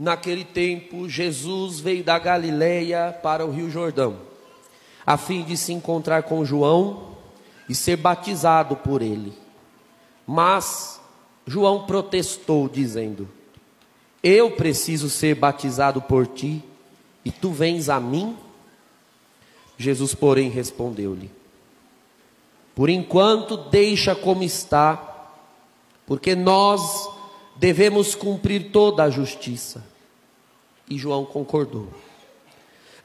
Naquele tempo, Jesus veio da Galileia para o Rio Jordão, a fim de se encontrar com João e ser batizado por ele. Mas João protestou, dizendo: Eu preciso ser batizado por ti, e tu vens a mim? Jesus, porém, respondeu-lhe: Por enquanto, deixa como está, porque nós devemos cumprir toda a justiça. E João concordou.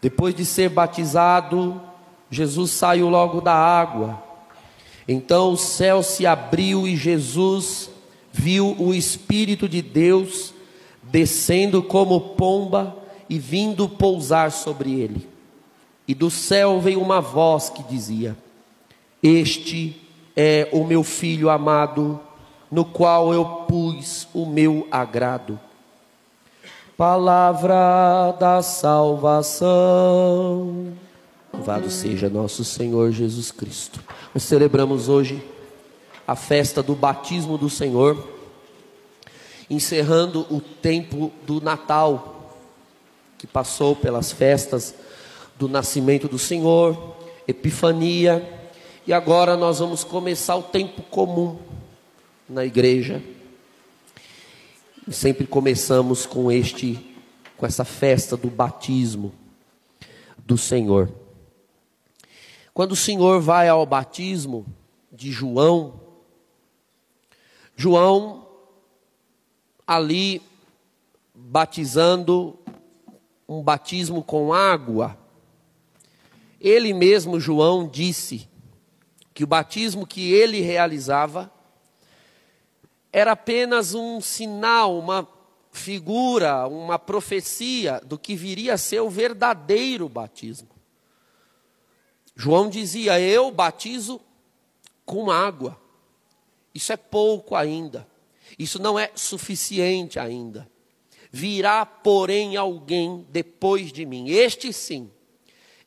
Depois de ser batizado, Jesus saiu logo da água. Então o céu se abriu e Jesus viu o Espírito de Deus descendo como pomba e vindo pousar sobre ele. E do céu veio uma voz que dizia: Este é o meu filho amado, no qual eu pus o meu agrado. Palavra da salvação. Louvado seja nosso Senhor Jesus Cristo. Nós celebramos hoje a festa do batismo do Senhor, encerrando o tempo do Natal, que passou pelas festas do nascimento do Senhor, Epifania, e agora nós vamos começar o tempo comum na igreja. E sempre começamos com este com essa festa do batismo do Senhor. Quando o Senhor vai ao batismo de João, João ali batizando um batismo com água, ele mesmo, João, disse que o batismo que ele realizava era apenas um sinal, uma figura, uma profecia do que viria a ser o verdadeiro batismo. João dizia: Eu batizo com água. Isso é pouco ainda. Isso não é suficiente ainda. Virá, porém, alguém depois de mim. Este sim.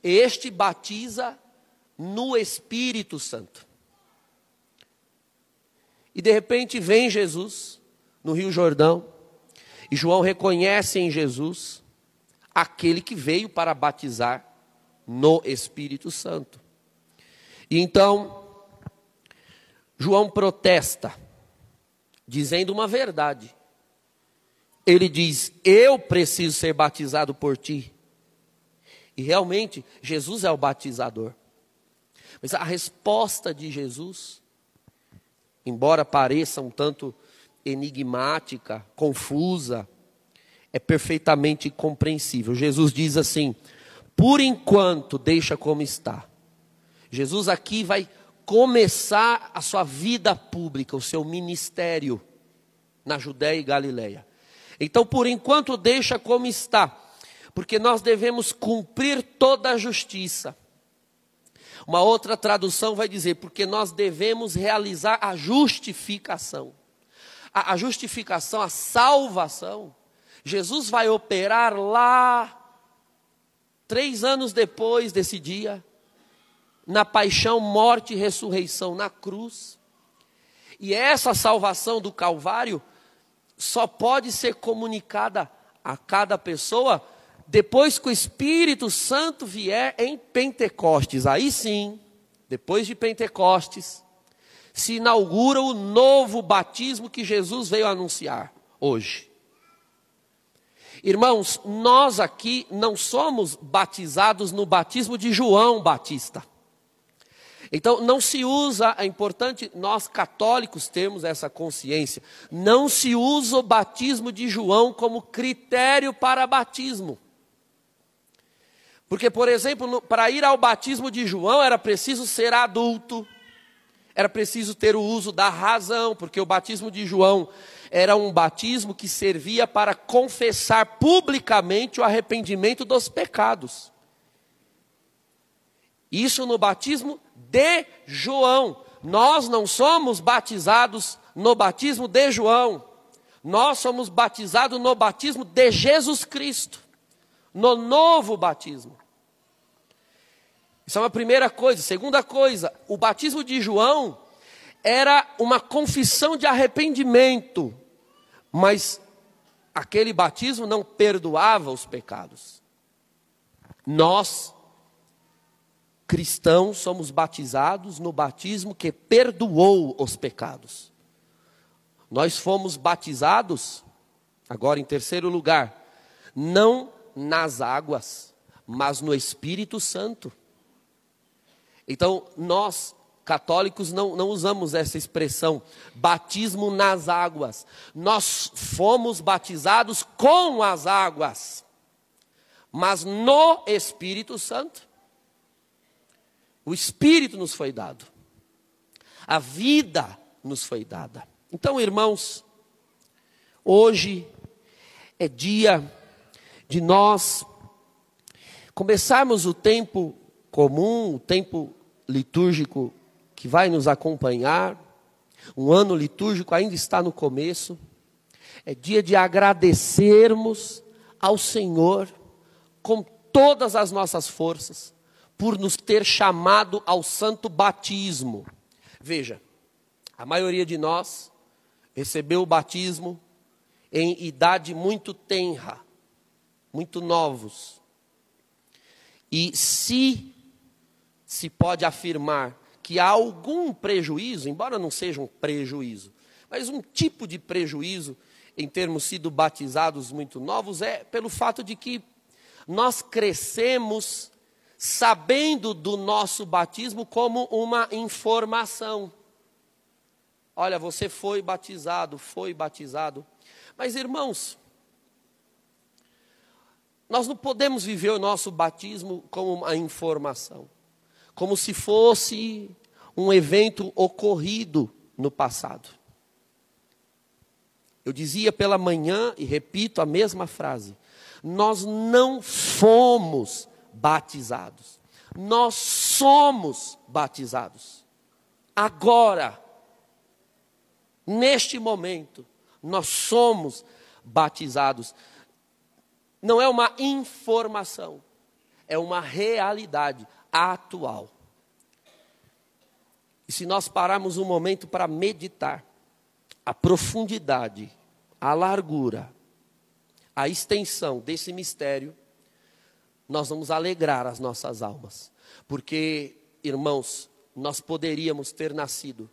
Este batiza no Espírito Santo. E de repente vem Jesus no Rio Jordão. E João reconhece em Jesus aquele que veio para batizar no Espírito Santo. E então, João protesta, dizendo uma verdade. Ele diz: Eu preciso ser batizado por ti. E realmente, Jesus é o batizador. Mas a resposta de Jesus, embora pareça um tanto enigmática, confusa, é perfeitamente compreensível. Jesus diz assim: por enquanto, deixa como está. Jesus aqui vai começar a sua vida pública, o seu ministério na Judéia e Galileia. Então, por enquanto, deixa como está, porque nós devemos cumprir toda a justiça. Uma outra tradução vai dizer, porque nós devemos realizar a justificação. A, a justificação, a salvação, Jesus vai operar lá Três anos depois desse dia, na paixão, morte e ressurreição na cruz. E essa salvação do Calvário só pode ser comunicada a cada pessoa depois que o Espírito Santo vier em Pentecostes. Aí sim, depois de Pentecostes, se inaugura o novo batismo que Jesus veio anunciar hoje. Irmãos, nós aqui não somos batizados no batismo de João Batista. Então, não se usa, é importante nós católicos termos essa consciência, não se usa o batismo de João como critério para batismo. Porque, por exemplo, para ir ao batismo de João era preciso ser adulto, era preciso ter o uso da razão, porque o batismo de João era um batismo que servia para confessar publicamente o arrependimento dos pecados. Isso no batismo de João. Nós não somos batizados no batismo de João. Nós somos batizados no batismo de Jesus Cristo. No novo batismo. Isso é uma primeira coisa. Segunda coisa, o batismo de João era uma confissão de arrependimento, mas aquele batismo não perdoava os pecados. Nós, cristãos, somos batizados no batismo que perdoou os pecados. Nós fomos batizados, agora em terceiro lugar, não nas águas, mas no Espírito Santo. Então, nós católicos não, não usamos essa expressão, batismo nas águas. Nós fomos batizados com as águas, mas no Espírito Santo. O Espírito nos foi dado, a vida nos foi dada. Então, irmãos, hoje é dia de nós começarmos o tempo comum, o tempo litúrgico que vai nos acompanhar. Um ano litúrgico ainda está no começo. É dia de agradecermos ao Senhor com todas as nossas forças por nos ter chamado ao santo batismo. Veja, a maioria de nós recebeu o batismo em idade muito tenra, muito novos. E se se pode afirmar que há algum prejuízo, embora não seja um prejuízo, mas um tipo de prejuízo em termos sido batizados muito novos é pelo fato de que nós crescemos sabendo do nosso batismo como uma informação. Olha, você foi batizado, foi batizado. Mas irmãos, nós não podemos viver o nosso batismo como uma informação como se fosse um evento ocorrido no passado. Eu dizia pela manhã e repito a mesma frase: nós não fomos batizados, nós somos batizados. Agora, neste momento, nós somos batizados. Não é uma informação, é uma realidade atual. E se nós pararmos um momento para meditar a profundidade, a largura, a extensão desse mistério, nós vamos alegrar as nossas almas. Porque, irmãos, nós poderíamos ter nascido,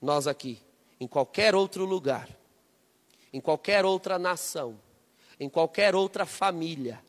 nós aqui, em qualquer outro lugar, em qualquer outra nação, em qualquer outra família,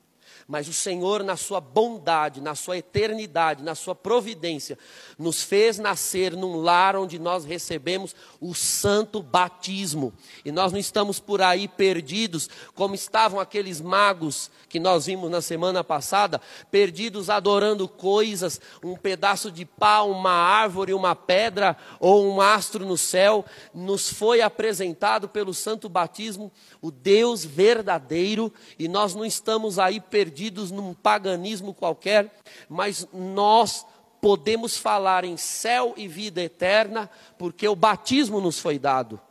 mas o Senhor, na sua bondade, na sua eternidade, na sua providência, nos fez nascer num lar onde nós recebemos o santo batismo. E nós não estamos por aí perdidos, como estavam aqueles magos que nós vimos na semana passada, perdidos adorando coisas, um pedaço de pau, uma árvore, uma pedra ou um astro no céu. Nos foi apresentado pelo santo batismo o Deus verdadeiro e nós não estamos aí perdidos perdidos num paganismo qualquer, mas nós podemos falar em céu e vida eterna, porque o batismo nos foi dado.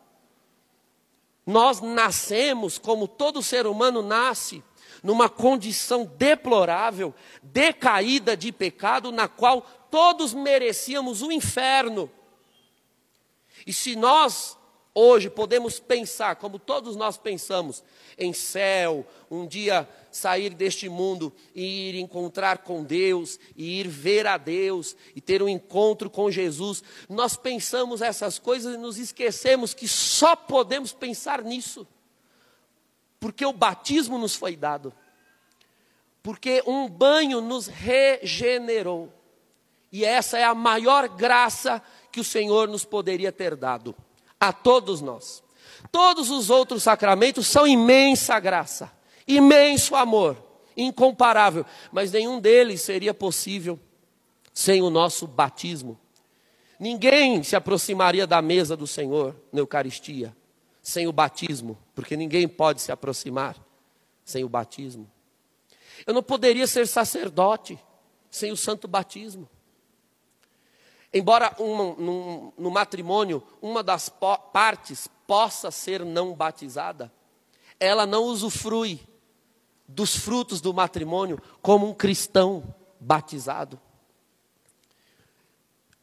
Nós nascemos, como todo ser humano nasce, numa condição deplorável, decaída de pecado, na qual todos merecíamos o inferno. E se nós hoje podemos pensar, como todos nós pensamos, em céu, um dia sair deste mundo e ir encontrar com Deus, e ir ver a Deus, e ter um encontro com Jesus. Nós pensamos essas coisas e nos esquecemos que só podemos pensar nisso, porque o batismo nos foi dado, porque um banho nos regenerou, e essa é a maior graça que o Senhor nos poderia ter dado, a todos nós. Todos os outros sacramentos são imensa graça, imenso amor, incomparável, mas nenhum deles seria possível sem o nosso batismo. Ninguém se aproximaria da mesa do Senhor na Eucaristia sem o batismo, porque ninguém pode se aproximar sem o batismo. Eu não poderia ser sacerdote sem o santo batismo. Embora um, no matrimônio uma das partes possa ser não batizada, ela não usufrui dos frutos do matrimônio como um cristão batizado.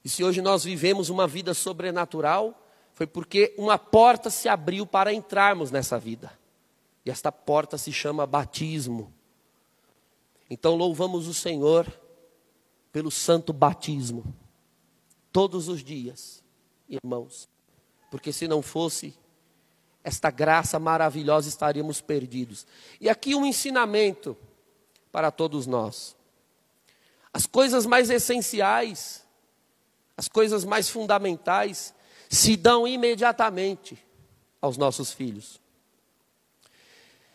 E se hoje nós vivemos uma vida sobrenatural, foi porque uma porta se abriu para entrarmos nessa vida. E esta porta se chama batismo. Então louvamos o Senhor pelo santo batismo, todos os dias, irmãos, porque se não fosse esta graça maravilhosa, estaríamos perdidos. E aqui um ensinamento para todos nós. As coisas mais essenciais, as coisas mais fundamentais, se dão imediatamente aos nossos filhos.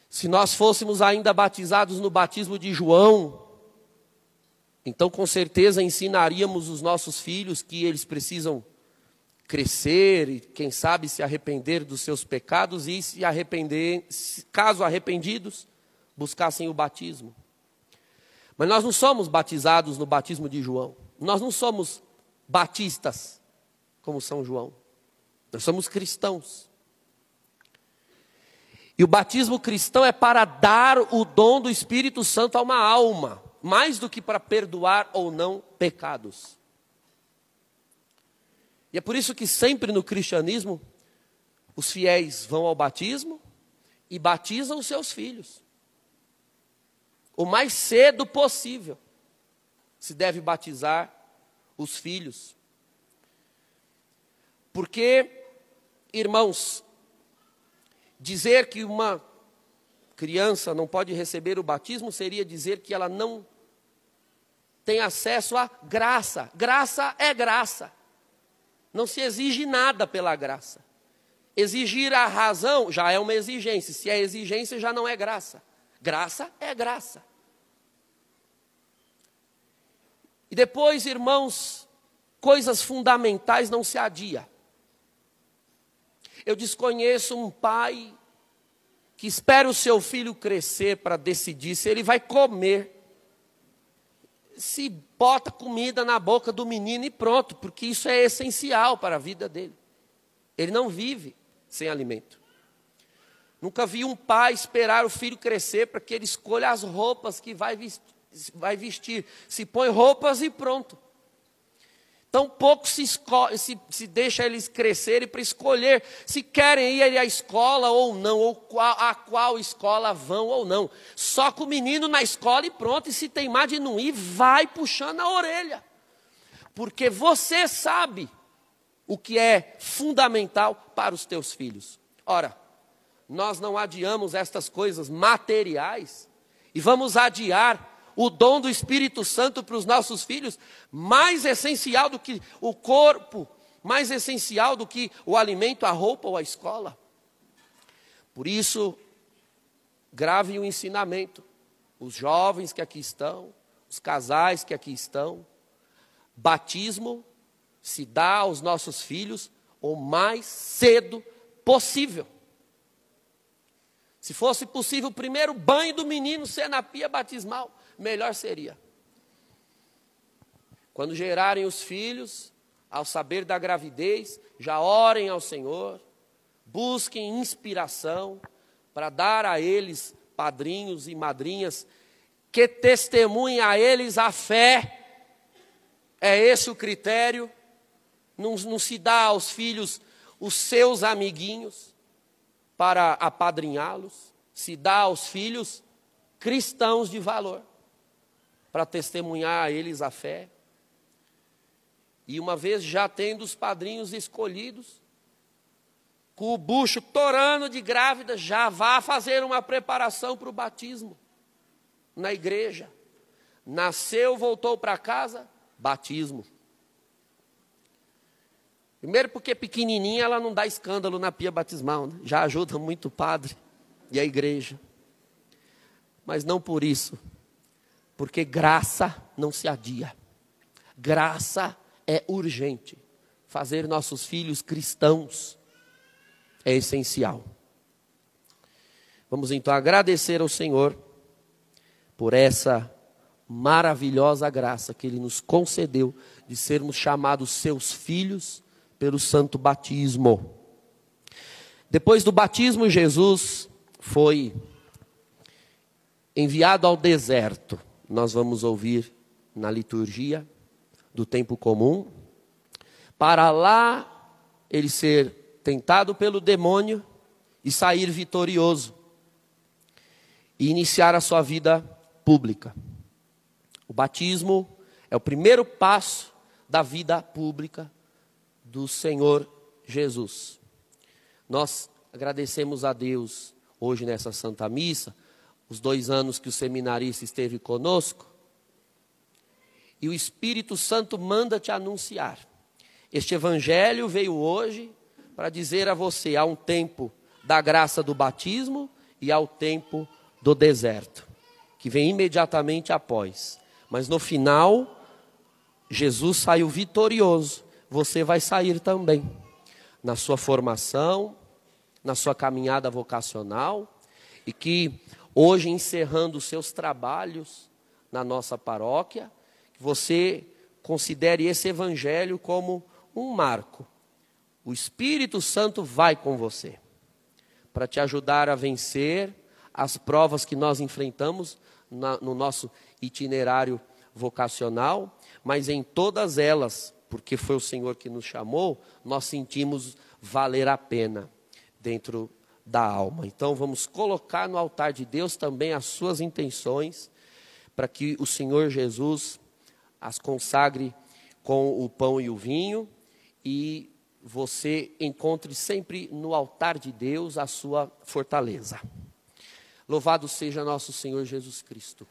Se nós fôssemos ainda batizados no batismo de João, então com certeza ensinaríamos os nossos filhos que eles precisam crescer e, quem sabe, se arrepender dos seus pecados e se arrepender, caso arrependidos, buscassem o batismo. Mas nós não somos batizados no batismo de João. Nós não somos batistas como São João. Nós somos cristãos. E o batismo cristão é para dar o dom do Espírito Santo a uma alma, mais do que para perdoar ou não pecados. E é por isso que sempre no cristianismo, os fiéis vão ao batismo e batizam os seus filhos. O mais cedo possível se deve batizar os filhos. Porque, irmãos, Dizer que uma criança não pode receber o batismo seria dizer que ela não tem acesso à graça. Graça é graça. Não se exige nada pela graça. Exigir a razão já é uma exigência. Se é exigência, já não é graça. Graça é graça. E depois, irmãos, coisas fundamentais não se adia. Eu desconheço um pai que espera o seu filho crescer para decidir se ele vai comer. Se bota comida na boca do menino e pronto, porque isso é essencial para a vida dele. Ele não vive sem alimento. Nunca vi um pai esperar o filho crescer para que ele escolha as roupas que vai vestir. Se põe roupas e pronto. Tão pouco se, se, se deixa eles crescerem para escolher se querem ir à escola ou não, ou qual, a qual escola vão ou não. Só com o menino na escola e pronto, e se teimar de não ir, vai puxando a orelha. Porque você sabe o que é fundamental para os teus filhos. Ora, nós não adiamos estas coisas materiais e vamos adiar o dom do Espírito Santo para os nossos filhos, mais essencial do que o corpo, mais essencial do que o alimento, a roupa ou a escola. Por isso, grave o ensinamento. Os jovens que aqui estão, os casais que aqui estão, batismo se dá aos nossos filhos o mais cedo possível. Se fosse possível, o primeiro banho do menino ser na pia batismal melhor seria. Quando gerarem os filhos, ao saber da gravidez, já orem ao Senhor, busquem inspiração para dar a eles padrinhos e madrinhas que testemunhem a eles a fé. É esse o critério. Não, não se dá aos filhos os seus amiguinhos para apadrinhá-los, se dá aos filhos cristãos de valor para testemunhar a eles a fé. E uma vez já tendo os padrinhos escolhidos, com o bucho torando de grávida, já vá fazer uma preparação para o batismo na igreja. Nasceu, voltou para casa, batismo. Primeiro porque pequenininha ela não dá escândalo na pia batismal, né? já ajuda muito o padre e a igreja. Mas não por isso porque graça não se adia. Graça é urgente. Fazer nossos filhos cristãos é essencial. Vamos então agradecer ao Senhor por essa maravilhosa graça que Ele nos concedeu de sermos chamados seus filhos pelo santo batismo. Depois do batismo, Jesus foi enviado ao deserto nós vamos ouvir na liturgia do tempo comum, para lá ele ser tentado pelo demônio e sair vitorioso. e iniciar a sua vida pública. O batismo é o primeiro passo da vida pública do Senhor Jesus. Nós agradecemos a Deus hoje nessa Santa Missa, os dois anos que o seminarista esteve conosco, e o Espírito Santo manda te anunciar. Este Evangelho veio hoje para dizer a você: há um tempo da graça do batismo e há o tempo do deserto, que vem imediatamente após. Mas no final, Jesus saiu vitorioso, você vai sair também. Na sua formação, na sua caminhada vocacional, e que hoje, encerrando os seus trabalhos na nossa paróquia, você considere esse evangelho como um marco. O Espírito Santo vai com você para te ajudar a vencer as provas que nós enfrentamos na, no nosso itinerário vocacional, mas em todas elas, porque foi o Senhor que nos chamou, nós sentimos valer a pena dentro da alma. Então vamos colocar no altar de Deus também as suas intenções, para que o Senhor Jesus as consagre com o pão e o vinho e você encontre sempre no altar de Deus a sua fortaleza. Louvado seja nosso Senhor Jesus Cristo.